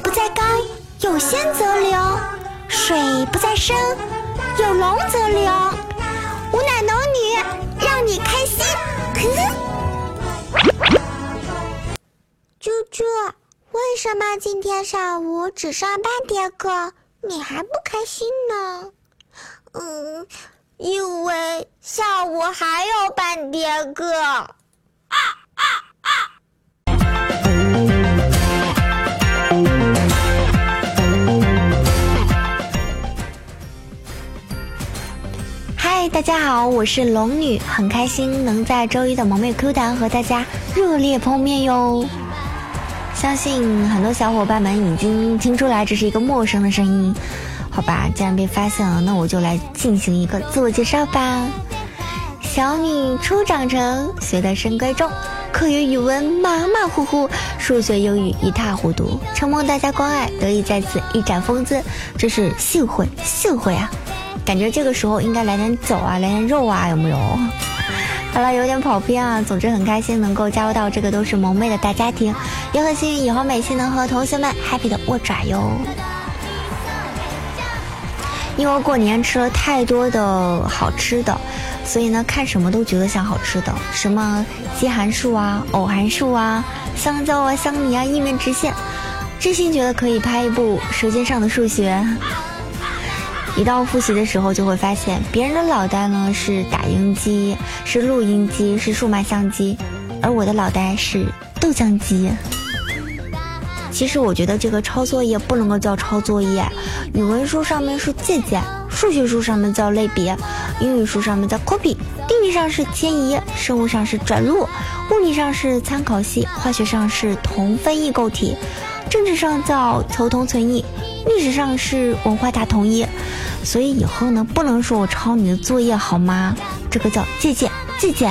不在高，有仙则流；水不在深，有龙则流。吾乃龙女，让你开心。猪猪，为什么今天上午只上半节课，你还不开心呢？嗯，因为下午还有半节课。嗨，大家好，我是龙女，很开心能在周一的萌妹 Q 弹和大家热烈碰面哟。相信很多小伙伴们已经听出来这是一个陌生的声音，好吧，既然被发现了，那我就来进行一个自我介绍吧。小女初长成，学得深闺中，课余语文马马虎虎，数学英语一塌糊涂，承蒙大家关爱，得以在此一展风姿，真是幸会幸会啊！感觉这个时候应该来点酒啊，来点肉啊，有没有？好了，有点跑偏啊。总之很开心能够加入到这个都是萌妹的大家庭，也很幸运以后每期能和同学们 happy 的握爪哟。因为过年吃了太多的好吃的，所以呢看什么都觉得像好吃的，什么奇函数啊、藕函数啊、香蕉啊、香米啊，一面直线，真心觉得可以拍一部《舌尖上的数学》。一到复习的时候，就会发现别人的脑袋呢是打印机，是录音机，是数码相机，而我的脑袋是豆浆机。其实我觉得这个抄作业不能够叫抄作业，语文书上面是借鉴，数学书上面叫类别，英语书上面叫 copy，地理上是迁移，生物上是转录，物理上是参考系，化学上是同分异构体，政治上叫求同存异，历史上是文化大统一。所以以后呢，不能说我抄你的作业好吗？这个叫借鉴，借鉴。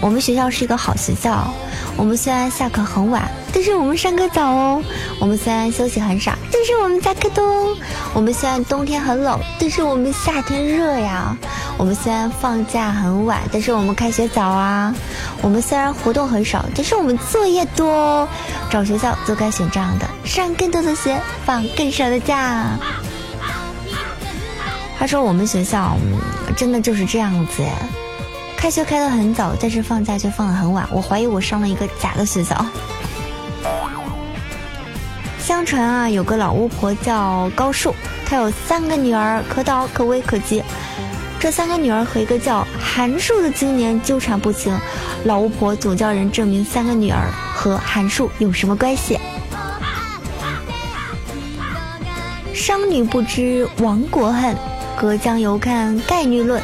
我们学校是一个好学校，我们虽然下课很晚，但是我们上课早哦。我们虽然休息很少，但是我们下课多。我们虽然冬天很冷，但是我们夏天热呀。我们虽然放假很晚，但是我们开学早啊。我们虽然活动很少，但是我们作业多。找学校就该选这样的，上更多的学，放更少的假。他说我们学校真的就是这样子，开学开得很早，但是放假却放得很晚。我怀疑我上了一个假的学校。相传啊，有个老巫婆叫高树，她有三个女儿，可导可微可及。这三个女儿和一个叫韩树的青年纠缠不清，老巫婆总叫人证明三个女儿和韩树有什么关系。商女不知亡国恨，隔江犹看盖女论。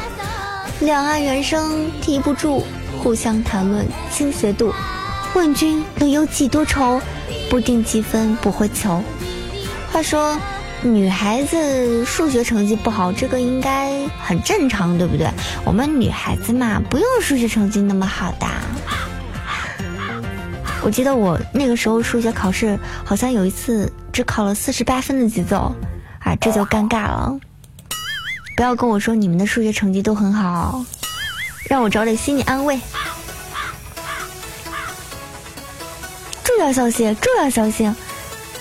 两岸猿声啼不住，互相谈论倾斜度。问君能有几多愁？不定积分不会求。话说。女孩子数学成绩不好，这个应该很正常，对不对？我们女孩子嘛，不用数学成绩那么好的。我记得我那个时候数学考试，好像有一次只考了四十八分的节奏，啊，这就尴尬了。不要跟我说你们的数学成绩都很好，让我找点心理安慰。重要消息，重要消息。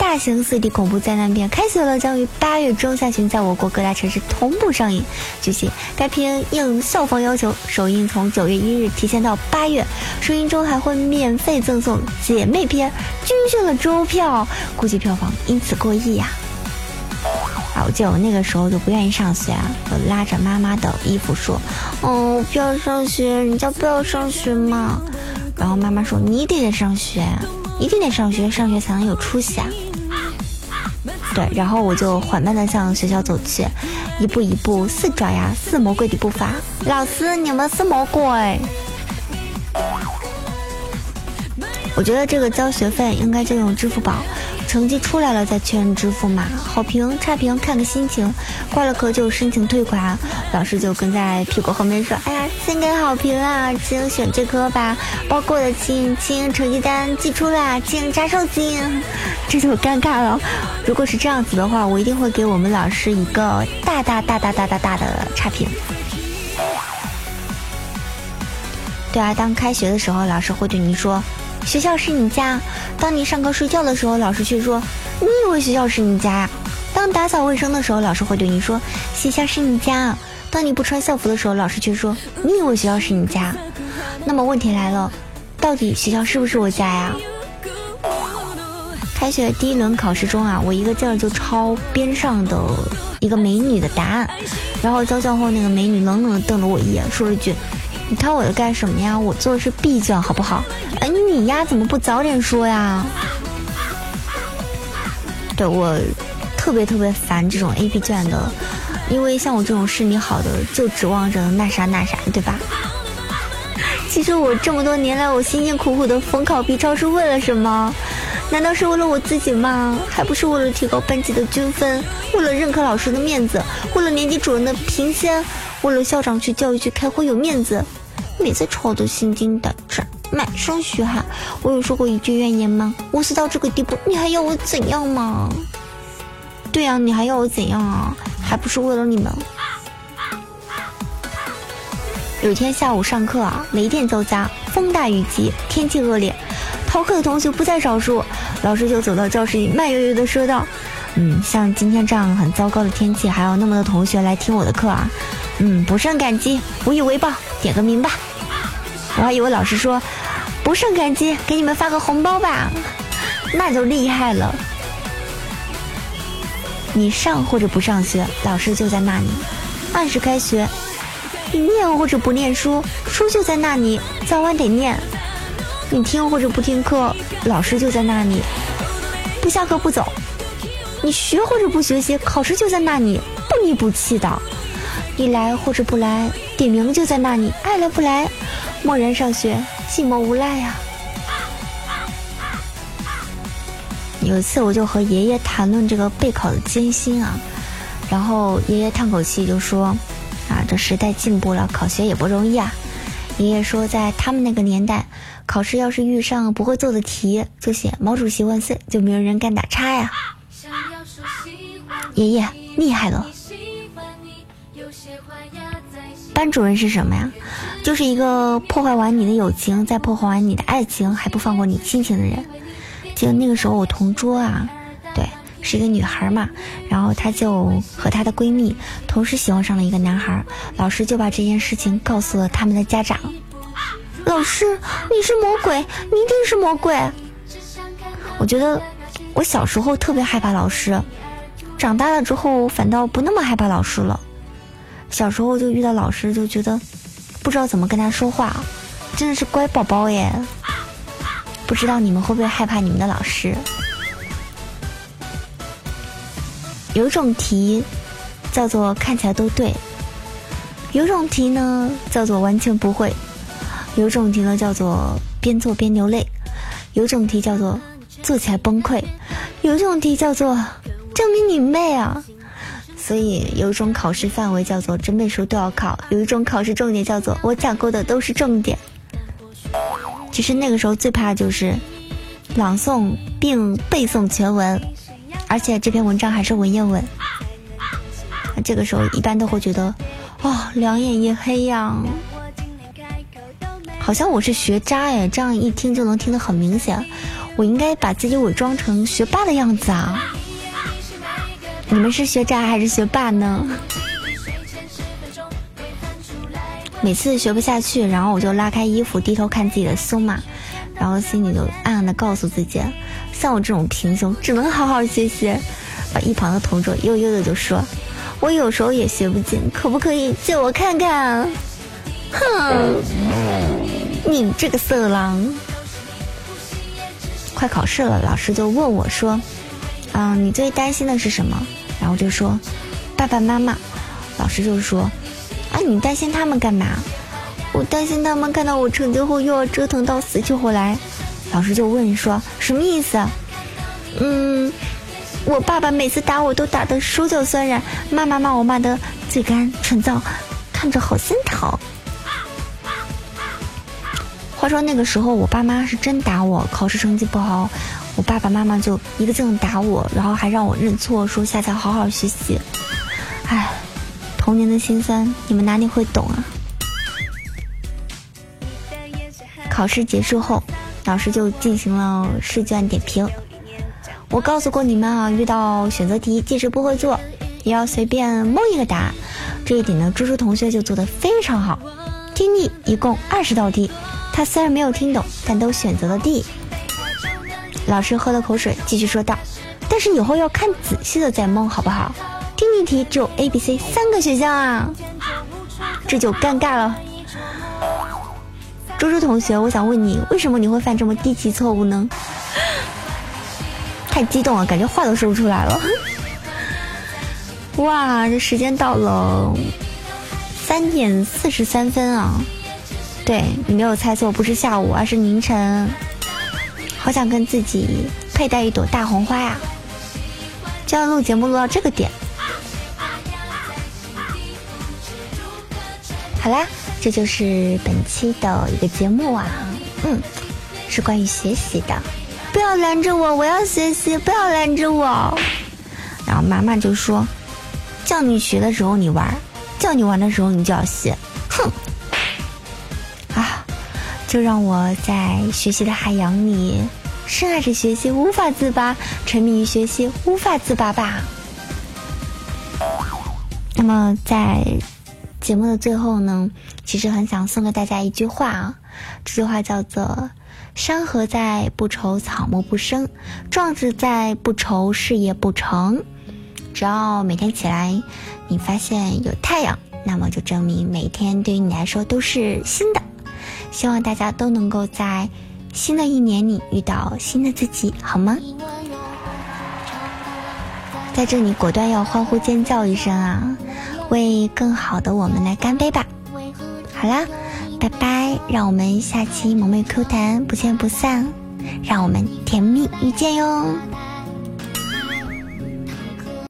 大型四 D 恐怖灾难片开学了，将于八月中下旬在我国各大城市同步上映。据悉，该片应校方要求，首映从九月一日提前到八月，首映中还会免费赠送姐妹篇，军训了周票，估计票房因此过亿呀！啊，我记得我那个时候就不愿意上学，我拉着妈妈的衣服说：“哦，不要上学，人家不要上学嘛。”然后妈妈说：“你一定得上学，一定得上学，上学才能有出息啊！”对，然后我就缓慢的向学校走去，一步一步似爪牙似魔鬼的步伐。老师，你们是魔鬼。我觉得这个交学费应该就用支付宝。成绩出来了再确认支付嘛，好评差评看个心情，挂了科就申请退款，老师就跟在屁股后面说：“哎呀，先给好评啊，请选这科吧，包过的请请成绩单寄出啦，请查收金。”这就尴尬了。如果是这样子的话，我一定会给我们老师一个大大大大大大大的差评。对啊，当开学的时候，老师会对你说：“学校是你家。当你上课睡觉的时候，老师却说：“你以为学校是你家呀？”当打扫卫生的时候，老师会对你说：“学校是你家。”当你不穿校服的时候，老师却说：“你以为学校是你家？”那么问题来了，到底学校是不是我家呀？开学第一轮考试中啊，我一个劲儿就抄边上的一个美女的答案，然后交卷后那个美女冷冷的瞪了我一眼，说了句：“你看我在干什么呀？我做的是 B 卷，好不好？”哎，你呀，怎么不早点说呀？对我特别特别烦这种 A B 卷的，因为像我这种视力好的，就指望着那啥那啥，对吧？其实我这么多年来，我辛辛苦苦的逢考必抄是为了什么？难道是为了我自己吗？还不是为了提高班级的均分，为了认可老师的面子，为了年级主任的评先，为了校长去教育局开会有面子。每次吵都心惊胆战，满身虚汗。我有说过一句怨言吗？我死到这个地步，你还要我怎样吗？对呀，你还要我怎样啊？还不是为了你们。有天下午上课啊，雷电交加，风大雨急，天气恶劣。逃课的同学不在少数，老师就走到教室里，慢悠悠地说道：“嗯，像今天这样很糟糕的天气，还有那么多同学来听我的课啊，嗯，不胜感激，无以为报，点个名吧。”我还以为老师说：“不胜感激，给你们发个红包吧。”那就厉害了。你上或者不上学，老师就在那里，按时开学；你念或者不念书，书就在那里，早晚得念。你听或者不听课，老师就在那里，不下课不走；你学或者不学习，考试就在那里，不离不弃的。你来或者不来，点名就在那里，爱来不来，默然上学，寂寞无赖呀。有一次，我就和爷爷谈论这个备考的艰辛啊，然后爷爷叹口气就说：“啊，这时代进步了，考学也不容易啊。”爷爷说，在他们那个年代。考试要是遇上不会做的题，就写“毛主席万岁”，就没有人敢打叉呀。爷爷厉害了。班主任是什么呀？就是一个破坏完你的友情，再破坏完你的爱情，还不放过你亲情的人。记得那个时候我同桌啊，对，是一个女孩嘛，然后她就和她的闺蜜同时喜欢上了一个男孩，老师就把这件事情告诉了他们的家长。老师，你是魔鬼，你一定是魔鬼。我觉得我小时候特别害怕老师，长大了之后反倒不那么害怕老师了。小时候就遇到老师就觉得不知道怎么跟他说话，真的是乖宝宝耶。不知道你们会不会害怕你们的老师？有种题叫做看起来都对，有种题呢叫做完全不会。有种题呢叫做边做边流泪，有种题叫做做起来崩溃，有种题叫做证明你妹啊！所以有一种考试范围叫做真背书都要考，有一种考试重点叫做我讲过的都是重点。其实那个时候最怕就是朗诵并背诵全文，而且这篇文章还是文言文。这个时候一般都会觉得，哦，两眼一黑呀。好像我是学渣哎，这样一听就能听得很明显。我应该把自己伪装成学霸的样子啊！你们是学渣还是学霸呢？每次学不下去，然后我就拉开衣服，低头看自己的胸嘛，然后心里就暗暗的告诉自己：像我这种平胸，只能好好学习。把一旁的同桌悠悠的就说：“我有时候也学不进，可不可以借我看看？”哼，你这个色狼！快考试了，老师就问我说：“嗯，你最担心的是什么？”然后就说：“爸爸妈妈。”老师就说：“啊，你担心他们干嘛？”我担心他们看到我成绩后又要折腾到死去活来。老师就问说：“什么意思？”嗯，我爸爸每次打我都打得手脚酸软，妈妈骂我骂得嘴干唇燥，看着好心疼。话说那个时候，我爸妈是真打我，考试成绩不好，我爸爸妈妈就一个劲打我，然后还让我认错，说下次好好学习。唉，童年的心酸，你们哪里会懂啊？考试结束后，老师就进行了试卷点评。我告诉过你们啊，遇到选择题，即使不会做，也要随便蒙一个答案。这一点呢，猪猪同学就做得非常好。听力一共二十道题，他虽然没有听懂，但都选择了 D。老师喝了口水，继续说道：“但是以后要看仔细的再蒙，好不好？听力题只有 A、B、C 三个选项啊，这就尴尬了。”猪猪同学，我想问你，为什么你会犯这么低级错误呢？太激动了，感觉话都说不出来了。哇，这时间到了三点四十三分啊！对你没有猜错，不是下午，而是凌晨。好想跟自己佩戴一朵大红花呀！就要录节目录到这个点。好啦，这就是本期的一个节目啊，嗯，是关于学习的。不要拦着我，我要学习，不要拦着我。然后妈妈就说：“叫你学的时候你玩，叫你玩的时候你就要学。”哼。就让我在学习的海洋里深爱着学习，无法自拔，沉迷于学习，无法自拔吧。那么在节目的最后呢，其实很想送给大家一句话啊，这句话叫做：“山河在，不愁草木不生；壮志在，不愁事业不成。”只要每天起来，你发现有太阳，那么就证明每天对于你来说都是新的。希望大家都能够在新的一年里遇到新的自己，好吗？在这里果断要欢呼尖叫一声啊！为更好的我们来干杯吧！好啦，拜拜！让我们下期萌妹 Q 弹不见不散，让我们甜蜜遇见哟！